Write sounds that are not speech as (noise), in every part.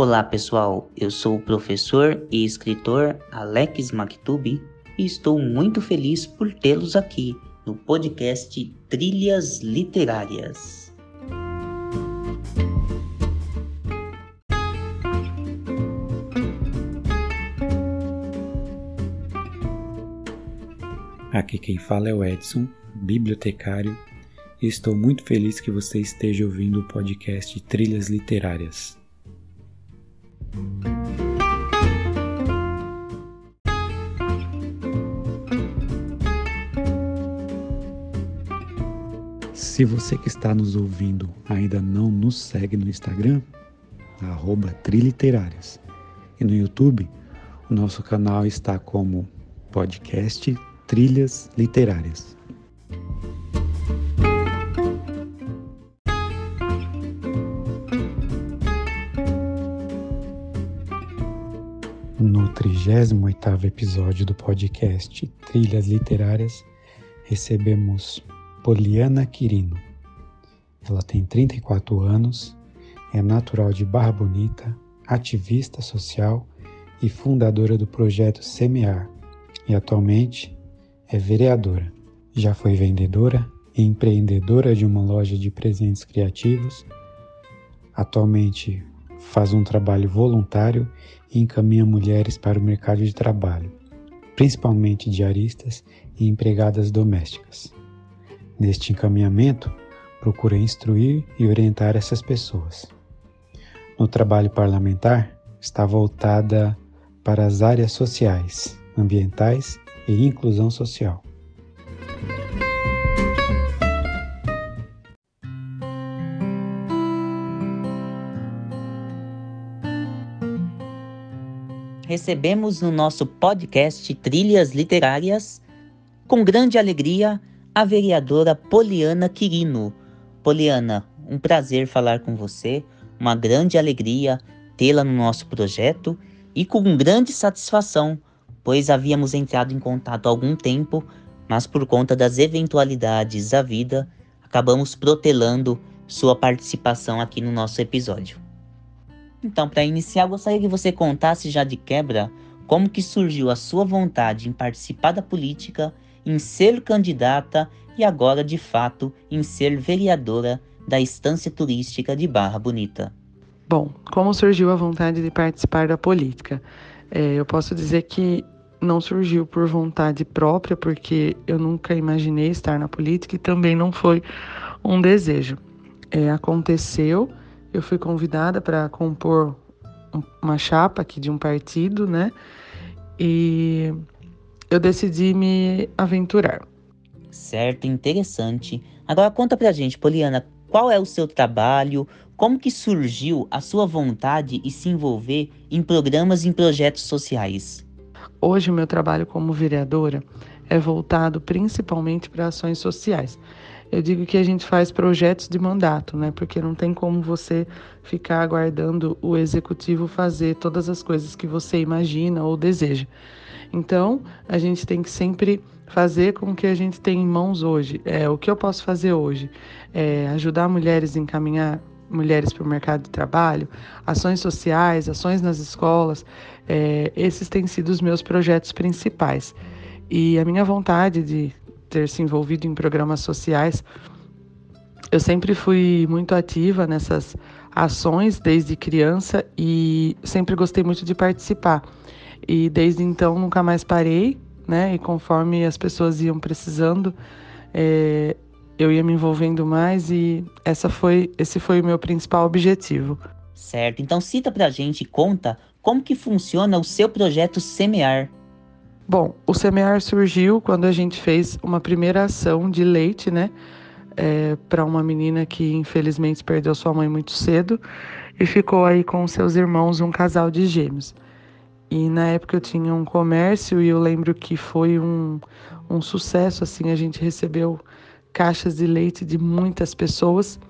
Olá pessoal, eu sou o professor e escritor Alex Maktubi e estou muito feliz por tê-los aqui no podcast Trilhas Literárias. Aqui quem fala é o Edson, bibliotecário, e estou muito feliz que você esteja ouvindo o podcast Trilhas Literárias. Se você que está nos ouvindo ainda não nos segue no Instagram, arroba Triliterárias. E no YouTube, o nosso canal está como podcast Trilhas Literárias. No 38º episódio do podcast Trilhas Literárias, recebemos Poliana Quirino. Ela tem 34 anos, é natural de Barra Bonita, ativista social e fundadora do projeto Semear, e atualmente é vereadora. Já foi vendedora e empreendedora de uma loja de presentes criativos. Atualmente faz um trabalho voluntário e encaminha mulheres para o mercado de trabalho, principalmente diaristas e empregadas domésticas. Neste encaminhamento, procura instruir e orientar essas pessoas. No trabalho parlamentar, está voltada para as áreas sociais, ambientais e inclusão social. recebemos no nosso podcast Trilhas Literárias, com grande alegria, a vereadora Poliana Quirino. Poliana, um prazer falar com você, uma grande alegria tê-la no nosso projeto e com grande satisfação, pois havíamos entrado em contato há algum tempo, mas por conta das eventualidades da vida, acabamos protelando sua participação aqui no nosso episódio. Então, para iniciar, gostaria que você contasse já de quebra como que surgiu a sua vontade em participar da política, em ser candidata e agora, de fato, em ser vereadora da estância turística de Barra Bonita. Bom, como surgiu a vontade de participar da política? É, eu posso dizer que não surgiu por vontade própria, porque eu nunca imaginei estar na política e também não foi um desejo. É, aconteceu eu fui convidada para compor uma chapa aqui de um partido, né? E eu decidi me aventurar. Certo, interessante. Agora conta pra gente, Poliana, qual é o seu trabalho? Como que surgiu a sua vontade de se envolver em programas e em projetos sociais? Hoje o meu trabalho como vereadora é voltado principalmente para ações sociais. Eu digo que a gente faz projetos de mandato, né? Porque não tem como você ficar aguardando o executivo fazer todas as coisas que você imagina ou deseja. Então, a gente tem que sempre fazer com o que a gente tem em mãos hoje. É, o que eu posso fazer hoje? É ajudar mulheres a encaminhar mulheres para o mercado de trabalho, ações sociais, ações nas escolas. É, esses têm sido os meus projetos principais. E a minha vontade de ter se envolvido em programas sociais, eu sempre fui muito ativa nessas ações desde criança e sempre gostei muito de participar. E desde então nunca mais parei, né? E conforme as pessoas iam precisando, é, eu ia me envolvendo mais e essa foi, esse foi o meu principal objetivo. Certo. Então cita pra gente, conta como que funciona o seu projeto Semear. Bom, o Semear surgiu quando a gente fez uma primeira ação de leite, né? É, para uma menina que infelizmente perdeu sua mãe muito cedo e ficou aí com seus irmãos, um casal de gêmeos. E na época eu tinha um comércio e eu lembro que foi um, um sucesso, assim, a gente recebeu caixas de leite de muitas pessoas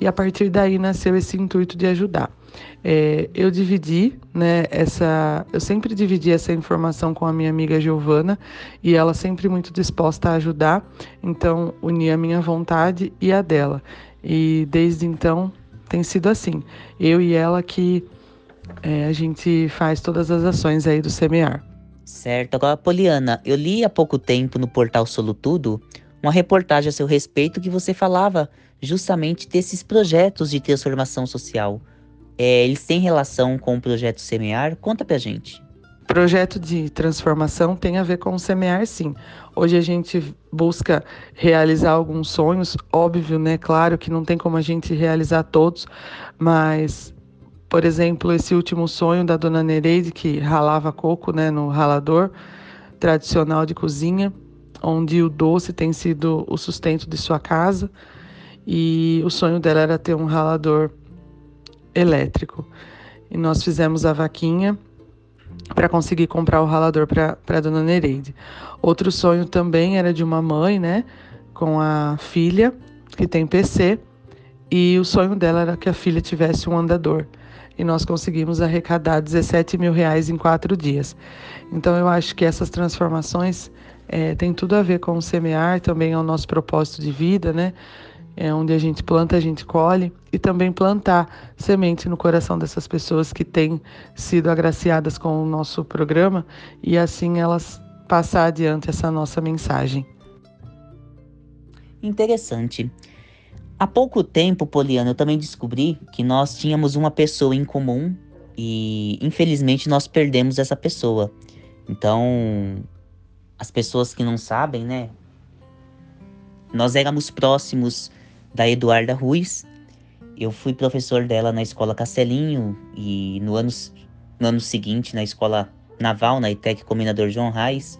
e a partir daí nasceu esse intuito de ajudar. É, eu dividi, né, essa, eu sempre dividi essa informação com a minha amiga Giovana e ela sempre muito disposta a ajudar, então uni a minha vontade e a dela. E desde então tem sido assim, eu e ela que é, a gente faz todas as ações aí do semear. Certo. Agora, Poliana, eu li há pouco tempo no portal Solutudo uma reportagem a seu respeito que você falava justamente desses projetos de transformação social. É, eles têm relação com o projeto Semear? Conta pra gente. Projeto de transformação tem a ver com o semear, sim. Hoje a gente busca realizar alguns sonhos, óbvio, né? Claro que não tem como a gente realizar todos, mas por exemplo, esse último sonho da dona Nereide, que ralava coco né, no ralador tradicional de cozinha, onde o doce tem sido o sustento de sua casa. E o sonho dela era ter um ralador elétrico. E nós fizemos a vaquinha para conseguir comprar o ralador para a dona Nereide. Outro sonho também era de uma mãe, né, com a filha, que tem PC, e o sonho dela era que a filha tivesse um andador e nós conseguimos arrecadar 17 mil reais em quatro dias. Então eu acho que essas transformações é, têm tudo a ver com o semear, também é o nosso propósito de vida, né? É onde a gente planta, a gente colhe e também plantar semente no coração dessas pessoas que têm sido agraciadas com o nosso programa e assim elas passar adiante essa nossa mensagem. Interessante. Há pouco tempo, Poliana, eu também descobri que nós tínhamos uma pessoa em comum e infelizmente nós perdemos essa pessoa. Então, as pessoas que não sabem, né? Nós éramos próximos da Eduarda Ruiz. Eu fui professor dela na escola Castelinho e no ano, no ano seguinte na escola naval, na ITEC Combinador João Reis.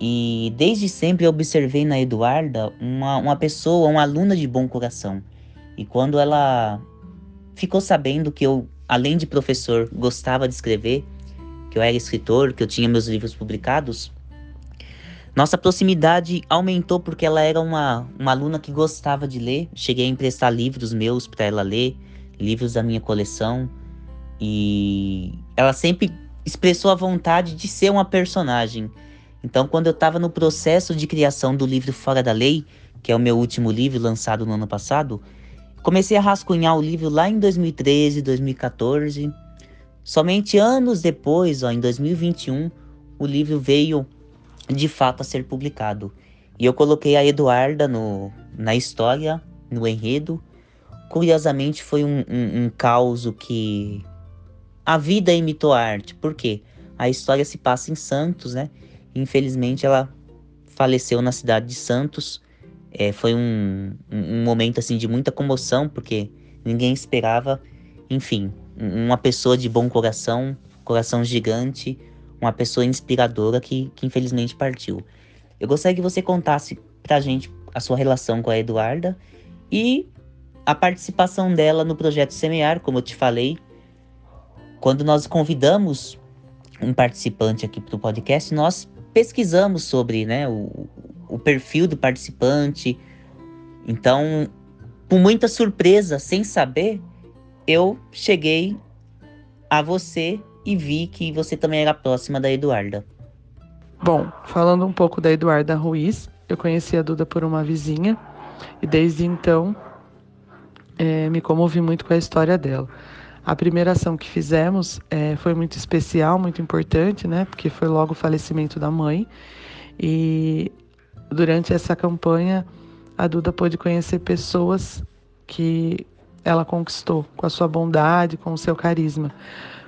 E desde sempre eu observei na Eduarda uma, uma pessoa, uma aluna de bom coração. E quando ela ficou sabendo que eu, além de professor, gostava de escrever, que eu era escritor, que eu tinha meus livros publicados, nossa proximidade aumentou porque ela era uma, uma aluna que gostava de ler. Cheguei a emprestar livros meus para ela ler, livros da minha coleção. E ela sempre expressou a vontade de ser uma personagem. Então, quando eu estava no processo de criação do livro Fora da Lei, que é o meu último livro lançado no ano passado, comecei a rascunhar o livro lá em 2013, 2014. Somente anos depois, ó, em 2021, o livro veio de fato a ser publicado. E eu coloquei a Eduarda no, na história, no enredo. Curiosamente, foi um, um, um caos que a vida imitou a arte. Por quê? A história se passa em Santos, né? Infelizmente, ela faleceu na cidade de Santos. É, foi um, um, momento assim de muita comoção, porque ninguém esperava. Enfim, uma pessoa de bom coração, coração gigante, uma pessoa inspiradora que, que infelizmente partiu. Eu gostaria que você contasse pra gente a sua relação com a Eduarda e a participação dela no projeto Semear, como eu te falei. Quando nós convidamos um participante aqui para o podcast, nós pesquisamos sobre né, o, o perfil do participante. Então, com muita surpresa, sem saber, eu cheguei a você e vi que você também era próxima da Eduarda. Bom, falando um pouco da Eduarda Ruiz, eu conheci a Duda por uma vizinha e desde então é, me comovi muito com a história dela. A primeira ação que fizemos é, foi muito especial, muito importante, né? Porque foi logo o falecimento da mãe. E durante essa campanha, a Duda pôde conhecer pessoas que ela conquistou com a sua bondade, com o seu carisma.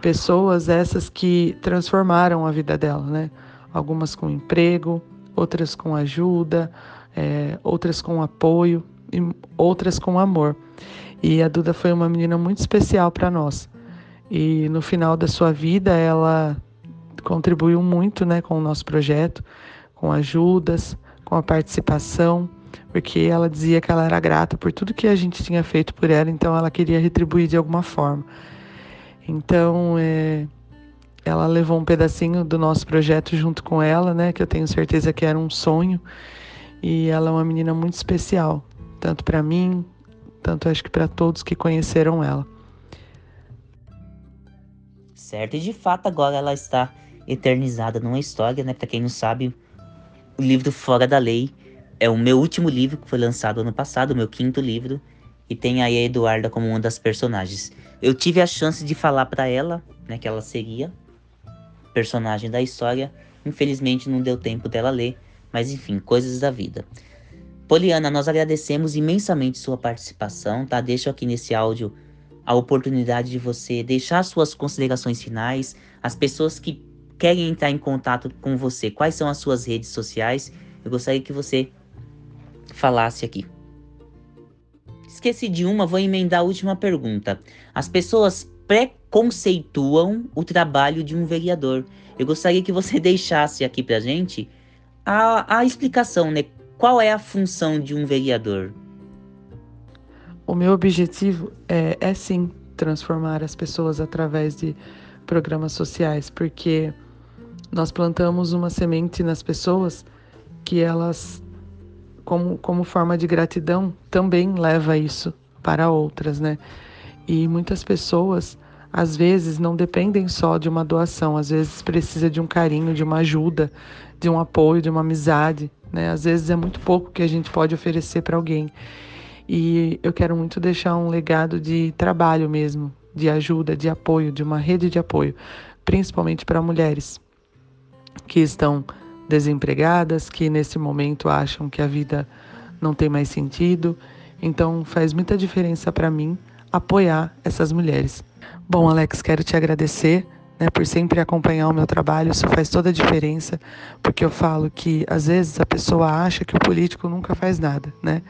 Pessoas essas que transformaram a vida dela, né? Algumas com emprego, outras com ajuda, é, outras com apoio e outras com amor. E a Duda foi uma menina muito especial para nós. E no final da sua vida, ela contribuiu muito né, com o nosso projeto, com ajudas, com a participação, porque ela dizia que ela era grata por tudo que a gente tinha feito por ela, então ela queria retribuir de alguma forma. Então, é, ela levou um pedacinho do nosso projeto junto com ela, né, que eu tenho certeza que era um sonho, e ela é uma menina muito especial, tanto para mim tanto acho que para todos que conheceram ela. Certo, e de fato agora ela está eternizada numa história, né? Para quem não sabe, o livro Fora da Lei é o meu último livro que foi lançado ano passado, o meu quinto livro, e tem aí a Eduarda como uma das personagens. Eu tive a chance de falar para ela né, que ela seria personagem da história. Infelizmente não deu tempo dela ler, mas enfim, coisas da vida. Poliana, nós agradecemos imensamente sua participação, tá? Deixo aqui nesse áudio a oportunidade de você deixar suas considerações finais, as pessoas que querem entrar em contato com você, quais são as suas redes sociais? Eu gostaria que você falasse aqui. Esqueci de uma, vou emendar a última pergunta. As pessoas preconceituam o trabalho de um vereador. Eu gostaria que você (laughs) deixasse aqui pra gente a, a explicação, né? Qual é a função de um vereador? O meu objetivo é, é sim transformar as pessoas através de programas sociais, porque nós plantamos uma semente nas pessoas que elas, como, como forma de gratidão, também leva isso para outras, né? E muitas pessoas, às vezes, não dependem só de uma doação, às vezes precisa de um carinho, de uma ajuda, de um apoio, de uma amizade, né? Às vezes é muito pouco que a gente pode oferecer para alguém. E eu quero muito deixar um legado de trabalho mesmo, de ajuda, de apoio, de uma rede de apoio, principalmente para mulheres que estão desempregadas, que nesse momento acham que a vida não tem mais sentido. Então faz muita diferença para mim apoiar essas mulheres. Bom, Alex, quero te agradecer né, por sempre acompanhar o meu trabalho. Isso faz toda a diferença, porque eu falo que às vezes a pessoa acha que o político nunca faz nada, né?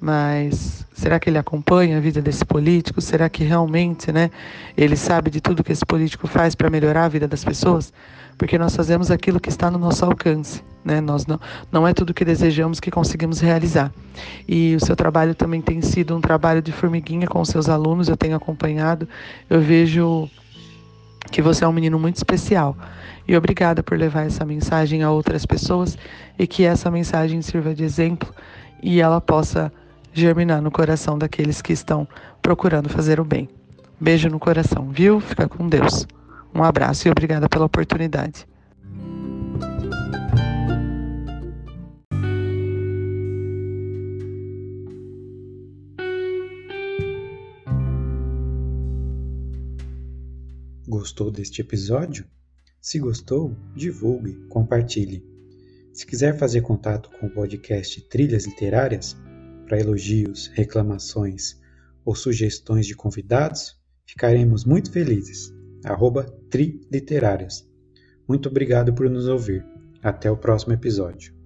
Mas será que ele acompanha a vida desse político? Será que realmente, né, ele sabe de tudo que esse político faz para melhorar a vida das pessoas? Porque nós fazemos aquilo que está no nosso alcance, né? Nós não, não é tudo que desejamos que conseguimos realizar. E o seu trabalho também tem sido um trabalho de formiguinha com os seus alunos, eu tenho acompanhado. Eu vejo que você é um menino muito especial. E obrigada por levar essa mensagem a outras pessoas e que essa mensagem sirva de exemplo e ela possa germinar no coração daqueles que estão procurando fazer o bem. Beijo no coração, viu? Fica com Deus. Um abraço e obrigada pela oportunidade. Gostou deste episódio? Se gostou, divulgue, compartilhe. Se quiser fazer contato com o podcast Trilhas Literárias, para elogios, reclamações ou sugestões de convidados, ficaremos muito felizes. Arroba Tri Literárias. Muito obrigado por nos ouvir. Até o próximo episódio.